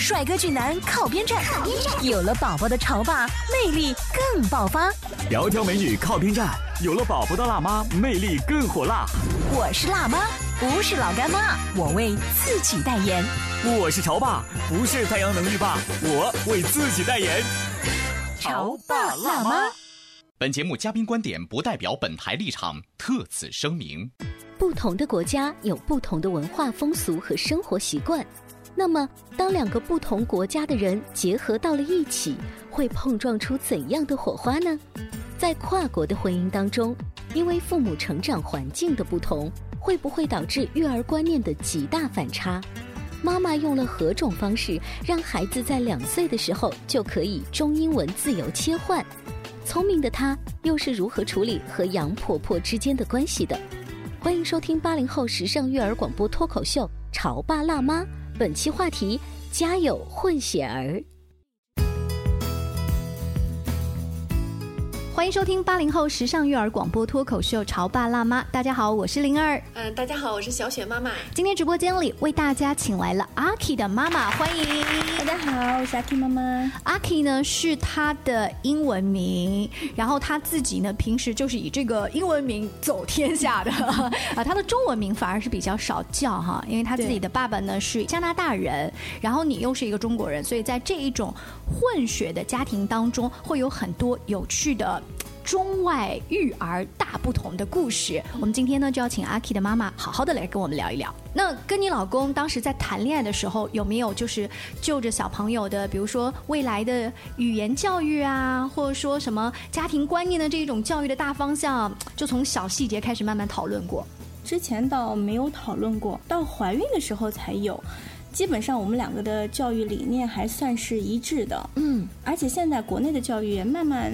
帅哥俊男靠边站，有了宝宝的潮爸魅力更爆发。窈窕美女靠边站，有了宝宝的辣妈魅力更火辣。我是辣妈，不是老干妈，我为自己代言。我是潮爸，不是太阳能浴霸，我为自己代言。潮爸辣妈。本节目嘉宾观点不代表本台立场，特此声明。不同的国家有不同的文化风俗和生活习惯。那么，当两个不同国家的人结合到了一起，会碰撞出怎样的火花呢？在跨国的婚姻当中，因为父母成长环境的不同，会不会导致育儿观念的极大反差？妈妈用了何种方式让孩子在两岁的时候就可以中英文自由切换？聪明的她又是如何处理和杨婆婆之间的关系的？欢迎收听八零后时尚育儿广播脱口秀《潮爸辣妈》。本期话题：家有混血儿。欢迎收听八零后时尚育儿广播脱口秀《潮爸辣妈》。大家好，我是灵儿。嗯，大家好，我是小雪妈妈。今天直播间里为大家请来了阿 K 的妈妈，欢迎。大家好，我是阿 K 妈妈。阿 K 呢是她的英文名，然后她自己呢平时就是以这个英文名走天下的 啊。她的中文名反而是比较少叫哈，因为她自己的爸爸呢是加拿大人，然后你又是一个中国人，所以在这一种混血的家庭当中，会有很多有趣的。中外育儿大不同的故事，我们今天呢就要请阿 K 的妈妈好好的来跟我们聊一聊。那跟你老公当时在谈恋爱的时候，有没有就是就着小朋友的，比如说未来的语言教育啊，或者说什么家庭观念的这一种教育的大方向，就从小细节开始慢慢讨论过？之前倒没有讨论过，到怀孕的时候才有。基本上我们两个的教育理念还算是一致的，嗯，而且现在国内的教育也慢慢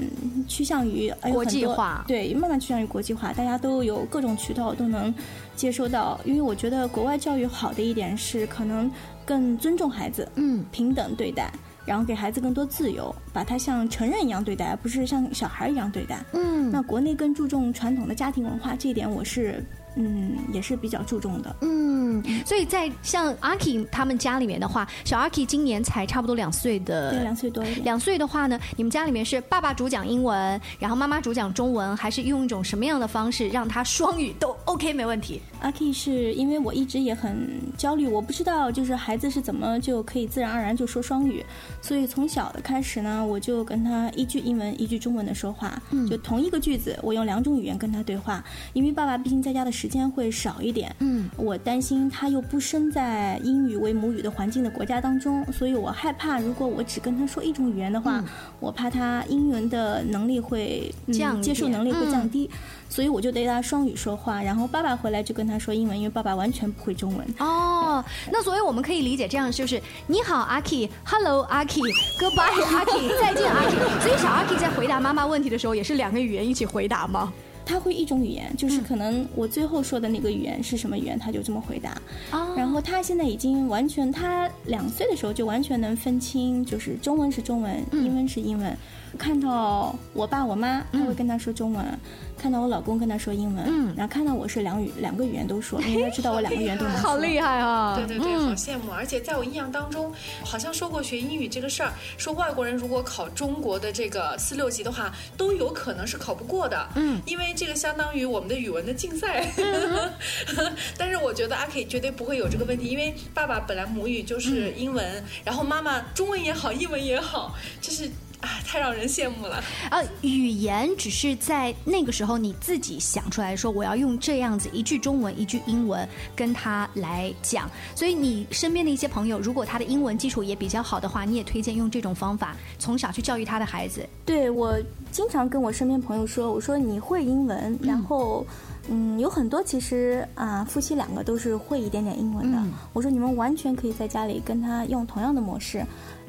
趋向于国际化，对，慢慢趋向于国际化，大家都有各种渠道都能接收到。因为我觉得国外教育好的一点是，可能更尊重孩子，嗯，平等对待，然后给孩子更多自由，把他像成人一样对待，而不是像小孩一样对待。嗯，那国内更注重传统的家庭文化，这一点我是。嗯，也是比较注重的。嗯，所以在像阿 K 他们家里面的话，小阿 K 今年才差不多两岁的，对，两岁多一点。两岁的话呢，你们家里面是爸爸主讲英文，然后妈妈主讲中文，还是用一种什么样的方式让他双语都 OK 没问题？阿 K 是因为我一直也很焦虑，我不知道就是孩子是怎么就可以自然而然就说双语，所以从小的开始呢，我就跟他一句英文一句中文的说话，就同一个句子，我用两种语言跟他对话，因为爸爸毕竟在家的时。时间会少一点，嗯，我担心他又不生在英语为母语的环境的国家当中，所以我害怕，如果我只跟他说一种语言的话，我怕他英文的能力会降，接受能力会降低，所以我就对他双语说话，然后爸爸回来就跟他说英文，因为爸爸完全不会中文。哦，那所以我们可以理解这样，就是你好阿 K，Hello 阿 K，Goodbye 阿 K，再见阿 K。所以小阿 K 在回答妈妈问题的时候，也是两个语言一起回答吗？他会一种语言，就是可能我最后说的那个语言是什么语言，他就这么回答。然后他现在已经完全，他两岁的时候就完全能分清，就是中文是中文，英文是英文。看到我爸我妈，他会跟他说中文；看到我老公跟他说英文。嗯，然后看到我是两语两个语言都说，因为他知道我两个语言都能说。好厉害啊！对对对，好羡慕。而且在我印象当中，好像说过学英语这个事儿，说外国人如果考中国的这个四六级的话，都有可能是考不过的。嗯，因为这个相当于我们的语文的竞赛。但是我觉得阿 K 绝对不会有这个问题，因为爸爸本来母语就是英文，然后妈妈中文也好，英文也好，这是。啊，太让人羡慕了。呃，语言只是在那个时候你自己想出来说，我要用这样子一句中文一句英文跟他来讲。所以你身边的一些朋友，如果他的英文基础也比较好的话，你也推荐用这种方法从小去教育他的孩子。对我经常跟我身边朋友说，我说你会英文，然后。嗯，有很多其实啊，夫妻两个都是会一点点英文的。我说你们完全可以在家里跟他用同样的模式，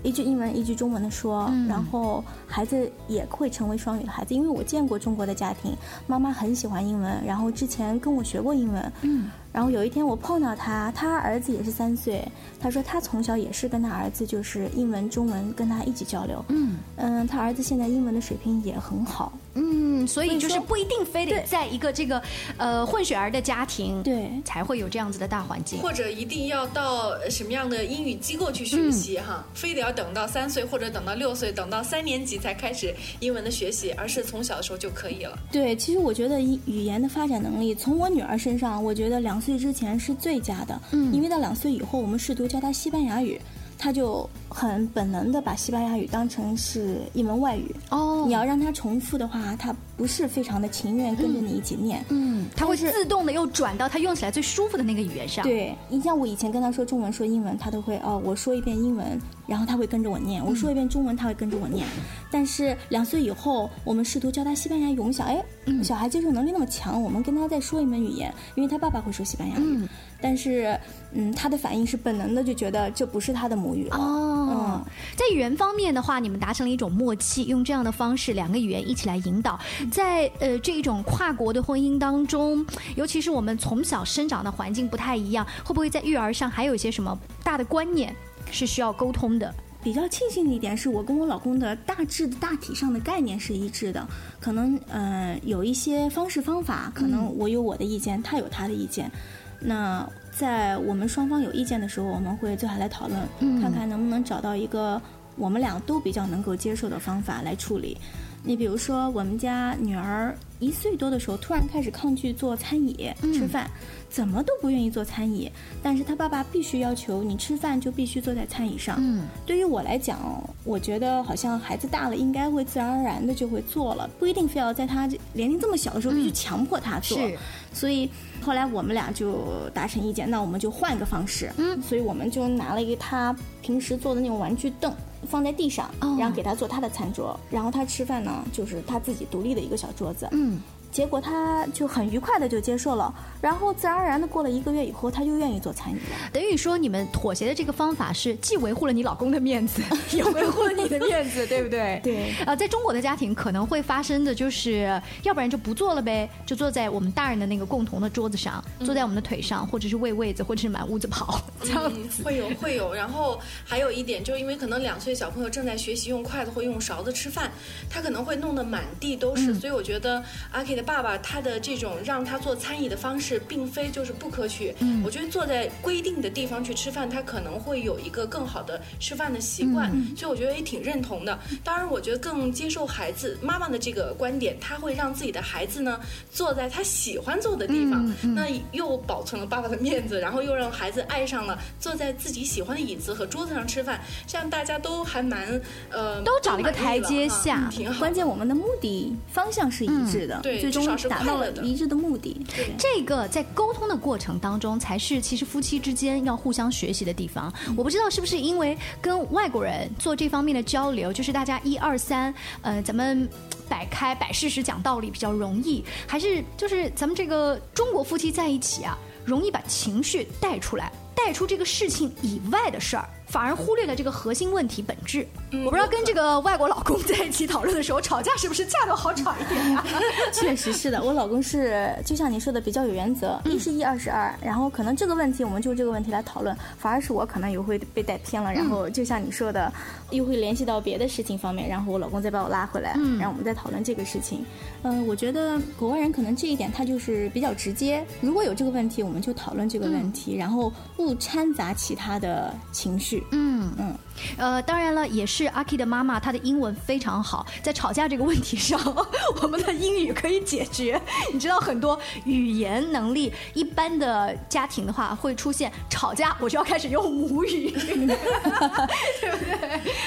一句英文一句中文的说，然后孩子也会成为双语的孩子。因为我见过中国的家庭，妈妈很喜欢英文，然后之前跟我学过英文。嗯。然后有一天我碰到他，他儿子也是三岁。他说他从小也是跟他儿子就是英文、中文跟他一起交流。嗯嗯，他儿子现在英文的水平也很好。嗯，所以就是不一定非得在一个这个呃混血儿的家庭对才会有这样子的大环境，或者一定要到什么样的英语机构去学习哈，非得要等到三岁或者等到六岁，等到三年级才开始英文的学习，而是从小的时候就可以了。对，其实我觉得语言的发展能力，从我女儿身上，我觉得两。岁之前是最佳的，嗯，因为到两岁以后，我们试图教她西班牙语，他就很本能的把西班牙语当成是一门外语。哦，你要让他重复的话，他不是非常的情愿跟着你一起念。嗯，他会自动的又转到他用起来最舒服的那个语言上。对，你像我以前跟他说中文说英文，他都会哦，我说一遍英文，然后他会跟着我念；我说一遍中文，他会跟着我念。但是两岁以后，我们试图教他西班牙语，我们想，哎。小孩接受能力那么强，我们跟他再说一门语言，因为他爸爸会说西班牙语，但是，嗯，他的反应是本能的，就觉得这不是他的母语了。哦，在语言方面的话，你们达成了一种默契，用这样的方式，两个语言一起来引导，在呃这一种跨国的婚姻当中，尤其是我们从小生长的环境不太一样，会不会在育儿上还有一些什么大的观念是需要沟通的？比较庆幸的一点是我跟我老公的大致的大体上的概念是一致的，可能呃有一些方式方法，可能我有我的意见，他有他的意见。那在我们双方有意见的时候，我们会坐下来讨论，看看能不能找到一个我们俩都比较能够接受的方法来处理。你比如说，我们家女儿一岁多的时候，突然开始抗拒做餐椅吃饭。怎么都不愿意做餐椅，但是她爸爸必须要求你吃饭就必须坐在餐椅上。嗯，对于我来讲，我觉得好像孩子大了应该会自然而然的就会做了，不一定非要在他年龄这么小的时候必须强迫他做。是，所以后来我们俩就达成意见，那我们就换个方式。嗯，所以我们就拿了一个他平时坐的那种玩具凳放在地上，然后给他做他的餐桌，然后他吃饭呢就是他自己独立的一个小桌子。嗯。结果他就很愉快的就接受了，然后自然而然的过了一个月以后，他就愿意做餐饮了。等于说你们妥协的这个方法是既维护了你老公的面子，也维护了你的面子，对不对？对。啊，在中国的家庭可能会发生的就是，要不然就不做了呗，就坐在我们大人的那个共同的桌子上，坐在我们的腿上，或者是喂位子，或者是满屋子跑，这样子。会有会有。然后还有一点，就是因为可能两岁小朋友正在学习用筷子或用勺子吃饭，他可能会弄得满地都是，所以我觉得阿 K 的爸爸他的。这种让他做餐饮的方式，并非就是不可取。嗯，我觉得坐在规定的地方去吃饭，他可能会有一个更好的吃饭的习惯。所以我觉得也挺认同的。当然，我觉得更接受孩子妈妈的这个观点，他会让自己的孩子呢坐在他喜欢坐的地方，那又保存了爸爸的面子，然后又让孩子爱上了坐在自己喜欢的椅子和桌子上吃饭，这样大家都还蛮呃都找了一个台阶下，挺好。关键我们的目的方向是一致的，对，最终达到了。一致的目的，这个在沟通的过程当中，才是其实夫妻之间要互相学习的地方。我不知道是不是因为跟外国人做这方面的交流，就是大家一二三，呃，咱们摆开摆事实讲道理比较容易，还是就是咱们这个中国夫妻在一起啊，容易把情绪带出来，带出这个事情以外的事儿。反而忽略了这个核心问题本质。我不知道跟这个外国老公在一起讨论的时候，吵架是不是架都好吵一点呀？确实是的，我老公是就像你说的比较有原则，一是一，二是二。然后可能这个问题我们就这个问题来讨论，反而是我可能又会被带偏了。然后就像你说的，又会联系到别的事情方面，然后我老公再把我拉回来，然后我们再讨论这个事情。嗯，我觉得国外人可能这一点他就是比较直接。如果有这个问题，我们就讨论这个问题，然后不掺杂其他的情绪。绪。嗯嗯，呃，当然了，也是阿 K 的妈妈，她的英文非常好，在吵架这个问题上，我们的英语可以解决。你知道，很多语言能力一般的家庭的话，会出现吵架，我就要开始用母语，对不对？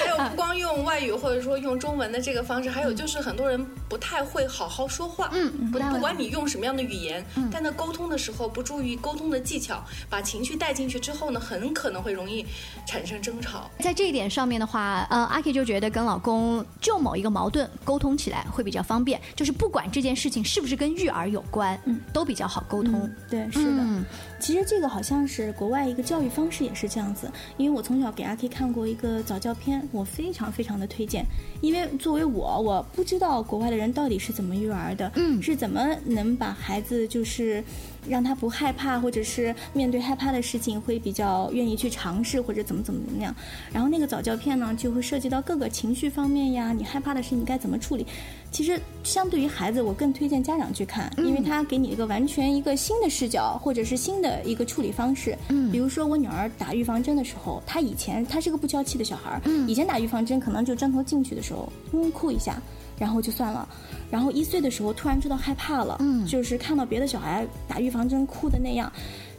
还有不光用外语或者说用中文的这个方式，还有就是很多人不太会好好说话。嗯不不管你用什么样的语言，但在沟通的时候不注意沟通的技巧，把情绪带进去之后呢，很可能会容易产生争吵。在这一点上面的话，呃，阿 K 就觉得跟老公就某一个矛盾沟通起来会比较方便，就是不管这件事情是不是跟育儿有关，嗯，都比较好沟通。对，是的。嗯其实这个好像是国外一个教育方式也是这样子，因为我从小给阿 K 看过一个早教片，我非常非常的推荐。因为作为我，我不知道国外的人到底是怎么育儿的，嗯是怎么能把孩子就是让他不害怕，或者是面对害怕的事情会比较愿意去尝试，或者怎么怎么怎么样。然后那个早教片呢，就会涉及到各个情绪方面呀，你害怕的事你该怎么处理。其实相对于孩子，我更推荐家长去看，因为他给你一个完全一个新的视角，或者是新的一个处理方式。嗯，比如说我女儿打预防针的时候，她以前她是个不娇气的小孩儿，嗯，以前打预防针可能就针头进去的时候，嗯，哭一下。然后就算了，然后一岁的时候突然知道害怕了，嗯，就是看到别的小孩打预防针哭的那样，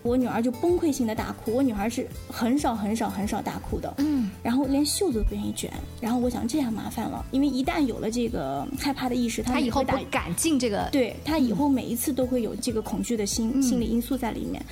我女儿就崩溃性的大哭。我女儿是很少很少很少大哭的，嗯，然后连袖子都不愿意卷。然后我想这样麻烦了，因为一旦有了这个害怕的意识，她以后不敢进这个，对她以后每一次都会有这个恐惧的心、心理因素在里面。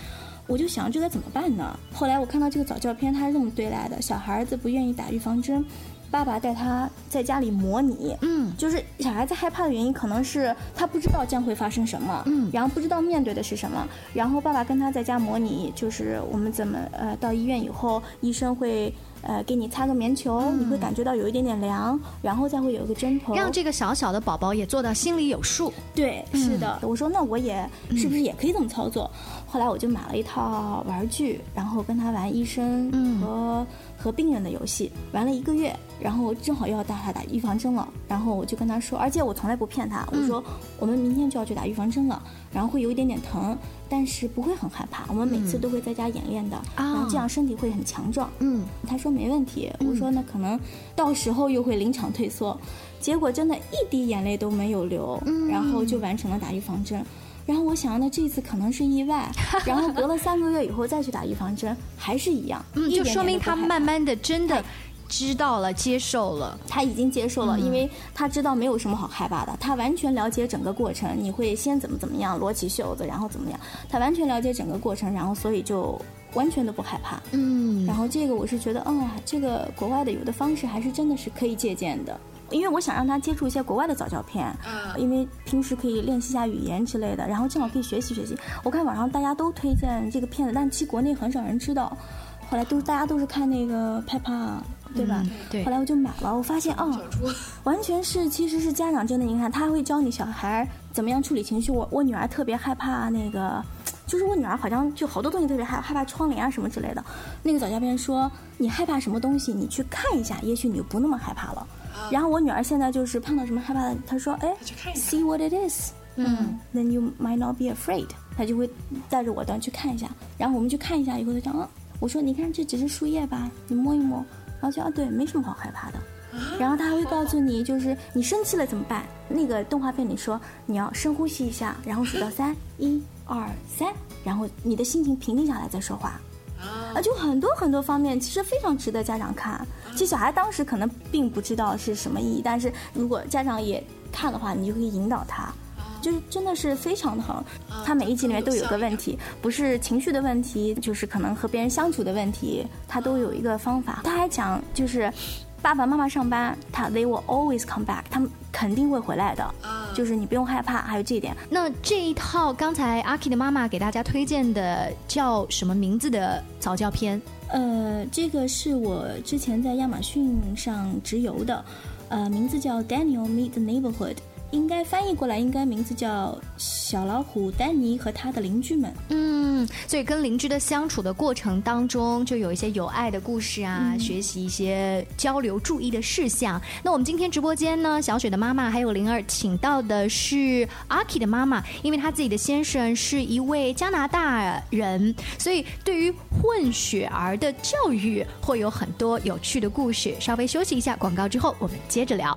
我就想这该怎么办呢？后来我看到这个早教片，他是这么对待的：小孩子不愿意打预防针，爸爸带他在家里模拟，嗯，就是小孩子害怕的原因可能是他不知道将会发生什么，嗯。然后不知道面对的是什么，然后爸爸跟他在家模拟，就是我们怎么呃到医院以后，医生会呃给你擦个棉球，你会感觉到有一点点凉，然后再会有一个针头，让这个小小的宝宝也做到心里有数。对，是的。我说那我也是不是也可以这么操作？后来我就买了一套玩具，然后跟他玩医生和、和病人的游戏，玩了一个月，然后正好又要带他打预防针了，然后我就跟他说，而且我从来不骗他，我说我们明天就要去打预防针了，然后会有一点点疼，但是不会很害怕，我们每次都会在家演练的，然后这样身体会很强壮。嗯，他说没问题，我说那可能到时候又会临场退缩，结果真的一滴眼泪都没有流，然后就完成了打预防针。然后我想，那这次可能是意外，然后隔了三个月以后再去打预防针，还是一样，就说明他慢慢的真的知道了、接受了。他已经接受了，因为他知道没有什么好害怕的，他完全了解整个过程。你会先怎么怎么样，罗起袖子，然后怎么样，他完全了解整个过程，然后所以就完全都不害怕。嗯然后这个我是觉得，嗯，这个国外的有的方式还是真的是可以借鉴的。因为我想让他接触一些国外的早教片，嗯因为平时可以练习一下语言之类的，然后正好可以学习学习。我看网上大家都推荐这个片子，但其实国内很少人知道。后来都大家都是看那个 Peppa，对吧？嗯对后来我就买了，我发现啊，完全是其实是家长真的，你看他会教你小孩怎么样处理情绪。我我女儿特别害怕那个，就是我女儿好像就好多东西特别害害怕窗帘啊什么之类的。那个早教片说，你害怕什么东西，你去看一下，也许你就不那么害怕了。然后我女儿现在就是碰到什么害怕的，她说，哎他去看一下。，see what it is，嗯，then you might not be afraid。她就会带着我的去看一下，然后我们去看一下以后，她讲，啊，我说你看这只是树叶吧，你摸一摸，然后就啊对，没什么好害怕的。然后他还会告诉你，就是你生气了怎么办？那个动画片里说你要深呼吸一下，然后数到三，一二三，然后你的心情平静下来再说话。啊，就很多很多方面，其实非常值得家长看。其实小孩当时可能并不知道是什么意义，但是如果家长也看的话，你就可以引导他。就是真的是非常的好，他每一集里面都有个问题，不是情绪的问题，就是可能和别人相处的问题，他都有一个方法。他还讲就是。爸爸妈妈上班，他 they will always come back，他们肯定会回来的，就是你不用害怕。还有这一点，那这一套刚才阿 K 的妈妈给大家推荐的叫什么名字的早教片？呃，这个是我之前在亚马逊上直邮的，呃，名字叫 Daniel Meet the Neighborhood。应该翻译过来，应该名字叫小老虎丹尼和他的邻居们。嗯，所以跟邻居的相处的过程当中，就有一些有爱的故事啊，学习一些交流注意的事项。那我们今天直播间呢，小雪的妈妈还有灵儿请到的是阿 K 的妈妈，因为她自己的先生是一位加拿大人，所以对于混血儿的教育会有很多有趣的故事。稍微休息一下广告之后，我们接着聊。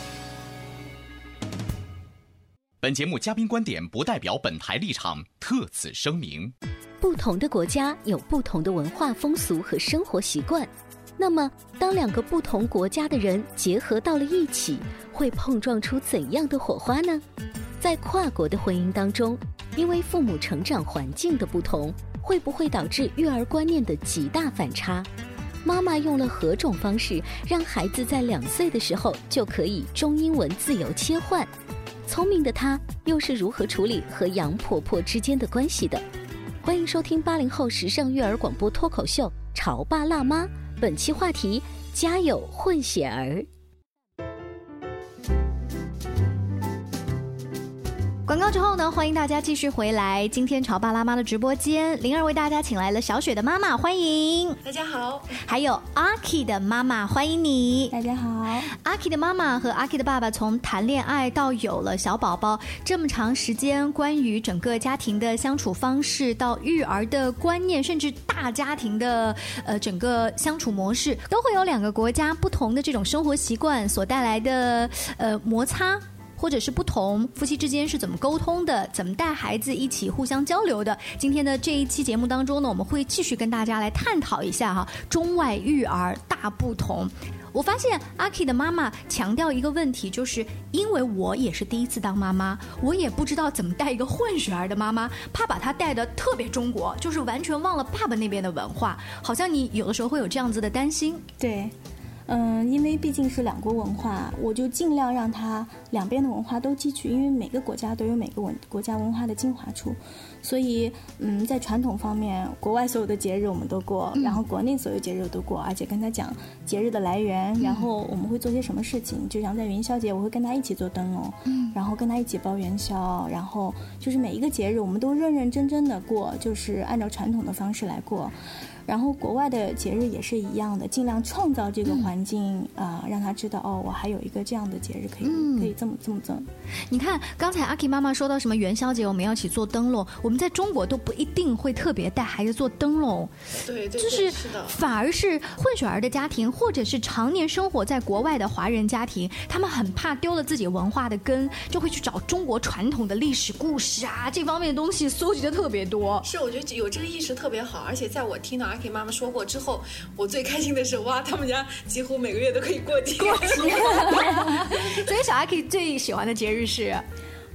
本节目嘉宾观点不代表本台立场，特此声明。不同的国家有不同的文化风俗和生活习惯，那么当两个不同国家的人结合到了一起，会碰撞出怎样的火花呢？在跨国的婚姻当中，因为父母成长环境的不同，会不会导致育儿观念的极大反差？妈妈用了何种方式让孩子在两岁的时候就可以中英文自由切换？聪明的她又是如何处理和杨婆婆之间的关系的？欢迎收听八零后时尚育儿广播脱口秀《潮爸辣妈》，本期话题：家有混血儿。广告之后呢，欢迎大家继续回来。今天潮爸辣妈的直播间，灵儿为大家请来了小雪的妈妈，欢迎；大家好，还有阿 K 的妈妈，欢迎你。大家好，阿 K 的妈妈和阿 K 的爸爸从谈恋爱到有了小宝宝这么长时间，关于整个家庭的相处方式，到育儿的观念，甚至大家庭的呃整个相处模式，都会有两个国家不同的这种生活习惯所带来的呃摩擦。或者是不同夫妻之间是怎么沟通的，怎么带孩子一起互相交流的。今天的这一期节目当中呢，我们会继续跟大家来探讨一下哈，中外育儿大不同。我发现阿 K 的妈妈强调一个问题，就是因为我也是第一次当妈妈，我也不知道怎么带一个混血儿的妈妈，怕把她带的特别中国，就是完全忘了爸爸那边的文化。好像你有的时候会有这样子的担心。对。嗯，因为毕竟是两国文化，我就尽量让他两边的文化都汲取，因为每个国家都有每个文国家文化的精华处，所以嗯，在传统方面，国外所有的节日我们都过，然后国内所有节日都过，而且跟他讲节日的来源，然后我们会做些什么事情，就像在元宵节，我会跟他一起做灯笼，嗯，然后跟他一起包元宵，然后就是每一个节日我们都认认真真的过，就是按照传统的方式来过。然后国外的节日也是一样的，尽量创造这个环境啊、呃让他知道哦，我还有一个这样的节日可以、可以这么这么这么。你看，刚才阿 K 妈妈说到什么元宵节我们要一起做灯笼，我们在中国都不一定会特别带孩子做灯笼，对对，就是。反而是混血儿的家庭，或者是常年生活在国外的华人家庭，他们很怕丢了自己文化的根，就会去找中国传统的历史故事啊这方面的东西，搜集的特别多。是，我觉得有这个意识特别好，而且在我听到阿 K 妈妈说过之后，我最开心的是，哇，他们家几乎每个月都可以过节。过节，所以小阿 K 最喜欢的节日是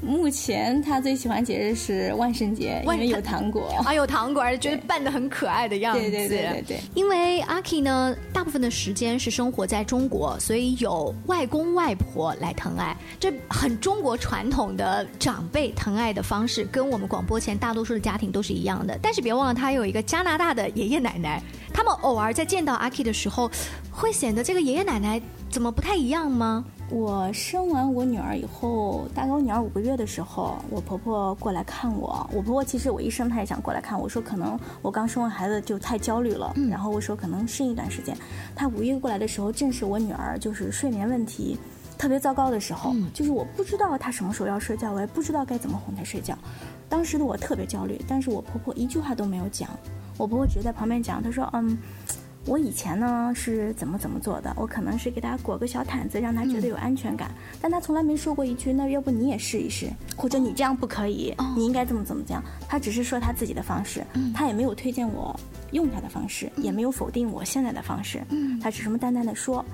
目前他最喜欢节日是万圣节，因万为有糖果。啊有糖果，而且觉得扮的很可爱的样子。对对对对对。因为阿 K 呢，大部分的时间是生活在中国，所以有外公外婆来疼爱，这很中国传统的长辈疼爱的方式，跟我们广播前大多数的家庭都是一样的。但是别忘了，他有一个加拿大的爷爷奶奶，他们偶尔在见到阿 K 的时候，会显得这个爷爷奶奶怎么不太一样吗？我生完我女儿以后，大概我女儿五个月的时候，我婆婆过来看我。我婆婆其实我一生她也想过来看我，说可能我刚生完孩子就太焦虑了，然后我说可能适应一段时间。她五月过来的时候，正是我女儿就是睡眠问题特别糟糕的时候，就是我不知道她什么时候要睡觉，我也不知道该怎么哄她睡觉。当时的我特别焦虑，但是我婆婆一句话都没有讲。我婆婆只是在旁边讲，她说嗯。我以前呢是怎么怎么做的？我可能是给他裹个小毯子，让他觉得有安全感。但他从来没说过一句：“那要不你也试一试？”或者“你这样不可以，你应该怎么怎么讲。”他只是说他自己的方式，他也没有推荐我用他的方式，也没有否定我现在的方式。他只是么淡淡的说：“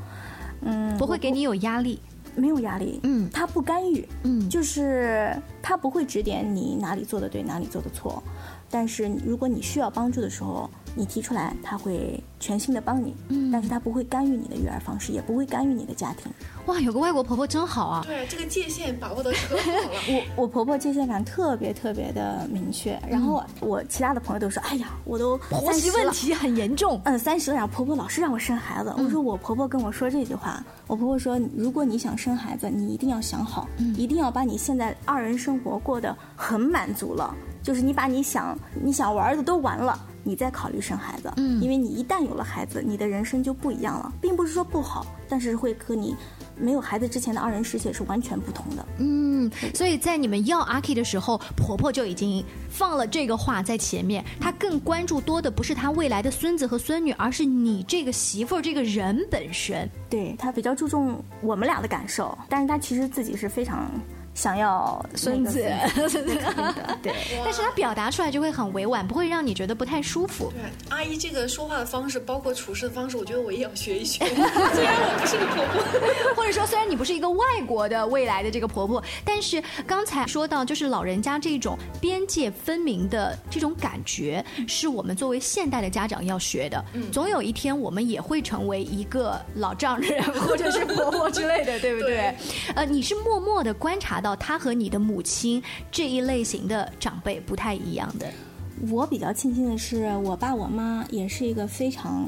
嗯，不会给你有压力，没有压力。嗯，他不干预，嗯，就是他不会指点你哪里做的对，哪里做的错。但是如果你需要帮助的时候。你提出来，他会全心的帮你，嗯，但是他不会干预你的育儿方式，也不会干预你的家庭。哇，有个外国婆婆真好啊！对，这个界限把握的可好了。我我婆婆界限感特别特别的明确，然后我其他的朋友都说，哎呀，我都婆媳问题很严重。嗯，三十了，然后婆婆老是让我生孩子。我说我婆婆跟我说这句话，我婆婆说，如果你想生孩子，你一定要想好，一定要把你现在二人生活过得很满足了，就是你把你想你想玩的都玩了。你再考虑生孩子，嗯，因为你一旦有了孩子，你的人生就不一样了，并不是说不好，但是会和你没有孩子之前的二人世界是完全不同的。嗯，所以在你们要阿 K 的时候，婆婆就已经放了这个话在前面，她更关注多的不是她未来的孙子和孙女，而是你这个媳妇儿这个人本身。对她比较注重我们俩的感受，但是她其实自己是非常。想要孙子，对，但是他表达出来就会很委婉，不会让你觉得不太舒服。对，阿姨这个说话的方式，包括处事的方式，我觉得我也要学一学。虽然我不是个婆婆，或者说虽然你不是一个外国的未来的这个婆婆，但是刚才说到就是老人家这种边界分明的这种感觉，是我们作为现代的家长要学的。嗯，总有一天我们也会成为一个老丈人或者是婆婆之类的，对不对？呃，你是默默的观察。到他和你的母亲这一类型的长辈不太一样的。我比较庆幸的是，我爸我妈也是一个非常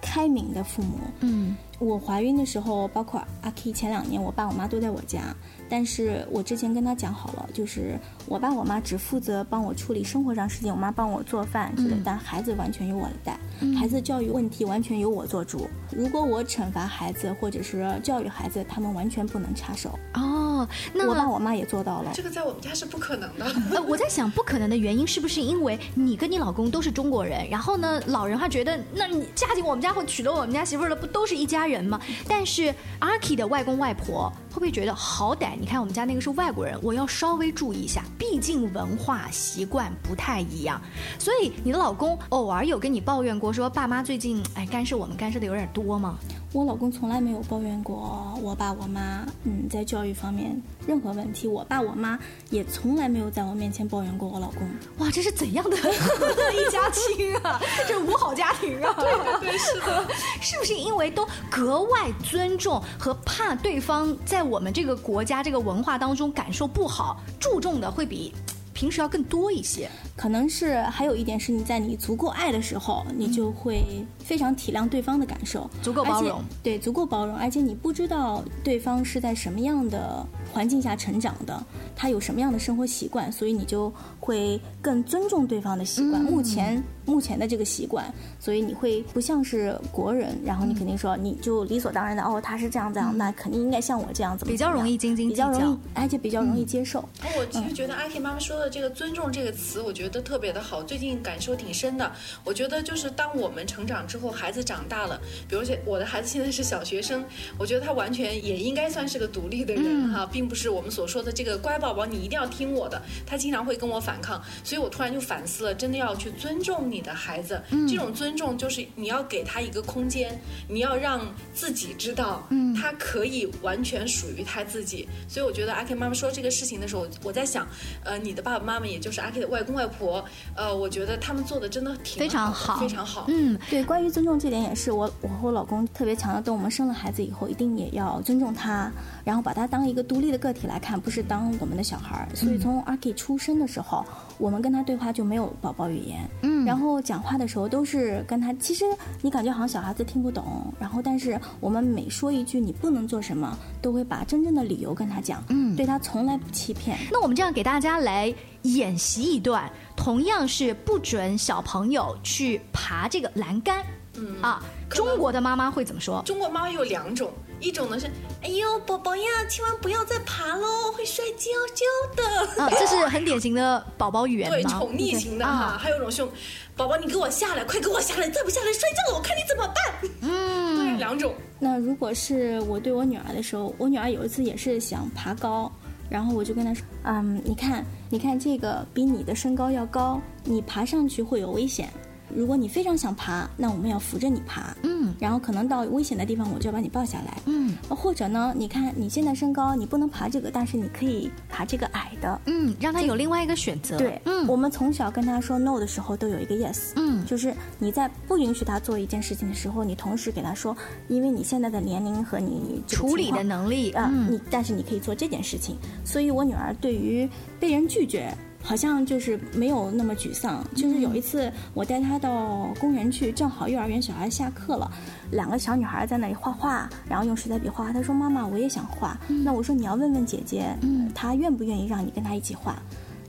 开明的父母。嗯，我怀孕的时候，包括阿 K 前两年，我爸我妈都在我家。但是我之前跟他讲好了，就是我爸我妈只负责帮我处理生活上事情，我妈帮我做饭之类，但孩子完全由我来带，孩子教育问题完全由我做主。如果我惩罚孩子或者是教育孩子，他们完全不能插手。哦，那我爸我妈也做到了。这个在我们家是不可能的。呃，我在想，不可能的原因是不是因为你跟你老公都是中国人，然后呢，老人还觉得，那你嫁进我们家或娶了我们家媳妇儿了，不都是一家人人吗？但是阿 K 的外公外婆会不会觉得，好歹？你看我们家那个是外国人，我要稍微注意一下，毕竟文化习惯不太一样。所以你的老公偶尔有跟你抱怨过，说爸妈最近哎干涉我们干涉的有点多吗？我老公从来没有抱怨过我爸我妈，嗯，在教育方面任何问题，我爸我妈也从来没有在我面前抱怨过我老公。哇，这是怎样的 一家亲啊？这五好家庭啊！对对对，是的，是不是因为都格外尊重和怕对方在我们这个国家这个文化当中感受不好，注重的会比？平时要更多一些，可能是还有一点是你在你足够爱的时候，你就会非常体谅对方的感受，足够包容，对，足够包容，而且你不知道对方是在什么样的环境下成长的，他有什么样的生活习惯，所以你就会更尊重对方的习惯。目前。目前的这个习惯，所以你会不像是国人，然后你肯定说你就理所当然的哦，他是这样这样，那肯定应该像我这样子，比较容易斤斤计较，而且比较容易接受。我其实觉得阿 K 妈妈说的这个“尊重”这个词，我觉得特别的好，最近感受挺深的。我觉得就是当我们成长之后，孩子长大了，比如说我的孩子现在是小学生，我觉得他完全也应该算是个独立的人哈，并不是我们所说的这个乖宝宝，你一定要听我的。他经常会跟我反抗，所以我突然就反思了，真的要去尊重你。你的孩子，这种尊重就是你要给他一个空间，你要让自己知道，嗯，他可以完全属于他自己。所以我觉得阿 K 妈妈说这个事情的时候，我在想，呃，你的爸爸妈妈，也就是阿 K 的外公外婆，呃，我觉得他们做的真的挺非常好，非常好。嗯，对，关于尊重这点也是我我和我老公特别强调，等我们生了孩子以后，一定也要尊重他，然后把他当一个独立的个体来看，不是当我们的小孩儿。所以从阿 K 出生的时候。我们跟他对话就没有宝宝语言，嗯，然后讲话的时候都是跟他，其实你感觉好像小孩子听不懂，然后但是我们每说一句你不能做什么，都会把真正的理由跟他讲，嗯，对他从来不欺骗。那我们这样给大家来演习一段，同样是不准小朋友去爬这个栏杆，嗯啊，中国的妈妈会怎么说？中国妈妈有两种。一种呢是，哎呦，宝宝呀，千万不要再爬喽，会摔跤跤的。啊，这是很典型的宝宝语言对，宠溺型的哈。啊还有一种凶，宝宝你给我下来，快给我下来，再不下来摔跤了，我看你怎么办。嗯，对，两种。那如果是我对我女儿的时候，我女儿有一次也是想爬高，然后我就跟她说，嗯，你看，你看这个比你的身高要高，你爬上去会有危险。如果你非常想爬，那我们要扶着你爬，嗯然后可能到危险的地方，我就要把你抱下来。嗯或者呢，你看你现在身高，你不能爬这个，但是你可以爬这个矮的。嗯，让他有另外一个选择。对，嗯我们从小跟他说 no 的时候，都有一个 yes。嗯就是你在不允许他做一件事情的时候，你同时给他说，因为你现在的年龄和你处理的能力啊、嗯你但是你可以做这件事情。所以我女儿对于被人拒绝。好像就是没有那么沮丧，就是有一次我带她到公园去，正好幼儿园小孩下课了，两个小女孩在那里画画，然后用水彩笔画画。她说：“妈妈，我也想画。那我说：“你要问问姐姐，嗯她愿不愿意让你跟她一起画？”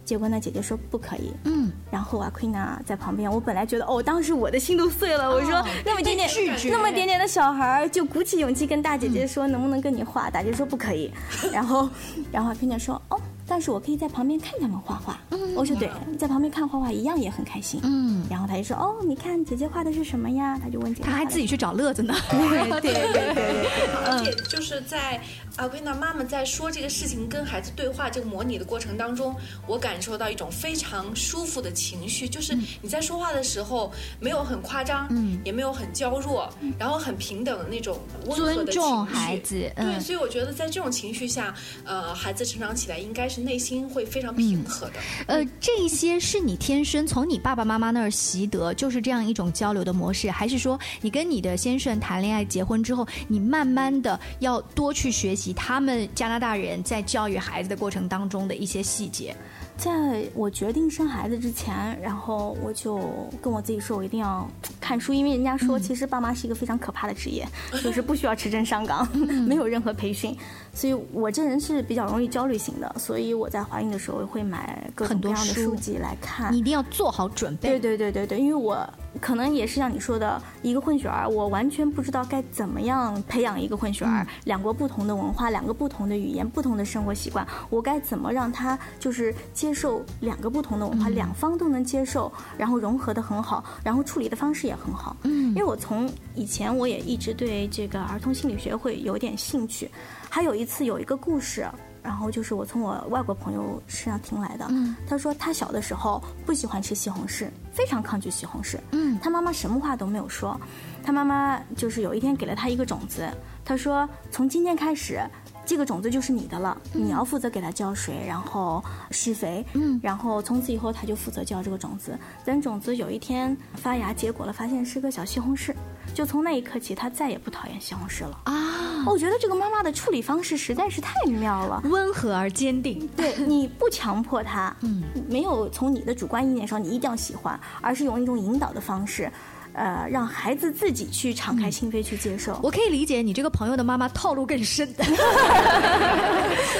结果呢，姐姐说不可以。嗯，然后啊，Queen 啊在旁边，我本来觉得哦，当时我的心都碎了。我说那么点点拒绝那么点点的小孩儿，就鼓起勇气跟大姐姐说能不能跟你画，大姐说不可以。然后，然后 Queen 说哦，但是我可以在旁边看他们画画。我说对，在旁边看画画一样也很开心。嗯，然后他就说哦，你看姐姐画的是什么呀？他就问姐姐，他还自己去找乐子呢。对 对对对。而且就是在阿奎娜妈妈在说这个事情跟孩子对话这个模拟的过程当中，我感受到一种非常舒服的情绪，就是你在说话的时候没有很夸张，嗯也没有很娇弱，然后很平等的那种温和的尊情绪。重孩子嗯对，所以我觉得在这种情绪下，呃，孩子成长起来应该是内心会非常平和的。呃，这一些是你天生从你爸爸妈妈那儿习得，就是这样一种交流的模式，还是说你跟你的先生谈恋爱、结婚之后，你慢慢的要多去学习他们加拿大人在教育孩子的过程当中的一些细节？在我决定生孩子之前，然后我就跟我自己说，我一定要看书，因为人家说其实爸妈是一个非常可怕的职业，就是不需要持证上岗，没有任何培训，所以我这人是比较容易焦虑型的，所以我在怀孕的时候会买各种各样的书书籍来看你一。定要做好准备。对对对对对，因为我可能也是像你说的一个混血儿，我完全不知道该怎么样培养一个混血儿。两国不同的文化，两个不同的语言，不同的生活习惯，我该怎么让他就是接受两个不同的文化，两方都能接受，然后融合的很好，然后处理的方式也很好。嗯因为我从以前我也一直对这个儿童心理学会有点兴趣，还有一次有一个故事。然后就是我从我外国朋友身上听来的，嗯他说他小的时候不喜欢吃西红柿，非常抗拒西红柿。嗯他妈妈什么话都没有说，他妈妈就是有一天给了他一个种子，他说从今天开始。这个种子就是你的了，你要负责给它浇水，然后施肥，嗯然后从此以后它就负责浇这个种子。等种子有一天发芽结果了，发现是个小西红柿，就从那一刻起，它再也不讨厌西红柿了。啊，我觉得这个妈妈的处理方式实在是太妙了。温和而坚定。对 你不强迫它，嗯，没有从你的主观意念上你一定要喜欢，而是用一种引导的方式，呃，让孩子自己去敞开心扉去接受。我可以理解你这个朋友的妈妈套路更深。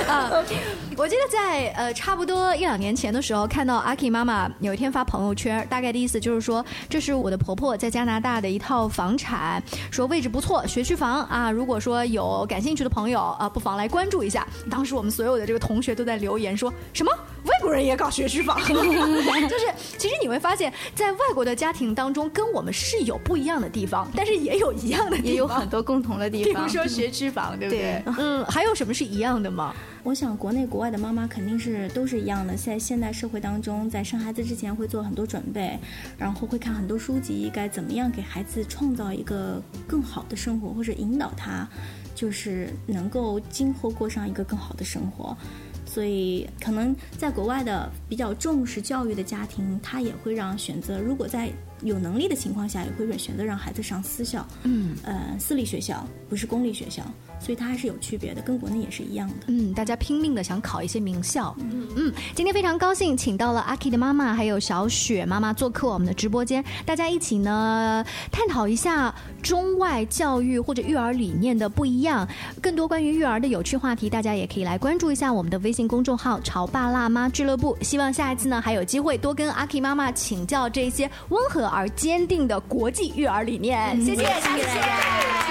啊，我记得在呃差不多一两年前的时候，看到阿 K 妈妈有一天发朋友圈，大概的意思就是说，这是我的婆婆在加拿大的一套房产，说位置不错，学区房啊，如果说有感兴趣的朋友啊，不妨来关注一下。当时我们所有的这个同学都在留言说什么外国人也搞学区房，就是其实你会发现在外国的家庭当中，跟我们是有不一样的地方，但是也有一样的地方，也有很多共同的地方比如。说学区房，对不对？嗯，还有什么是一样的吗？我想国内国外的妈妈肯定是都是一样的，在现代社会当中，在生孩子之前会做很多准备，然后会看很多书籍，该怎么样给孩子创造一个更好的生活，或者引导他，就是能够今后过上一个更好的生活。所以，可能在国外的比较重视教育的家庭，他也会让选择，如果在有能力的情况下，也会选择让孩子上私校，嗯。呃，私立学校，不是公立学校，所以它还是有区别的，跟国内也是一样的。嗯，大家拼命的想考一些名校。嗯，今天非常高兴，请到了阿 K 的妈妈还有小雪妈妈做客我们的直播间，大家一起呢探讨一下中外教育或者育儿理念的不一样，更多关于育儿的有趣话题，大家也可以来关注一下我们的微信公众号“潮爸辣妈俱乐部”。希望下一次呢还有机会多跟阿 K 妈妈请教这些温和而坚定的国际育儿理念。谢谢，谢谢大家。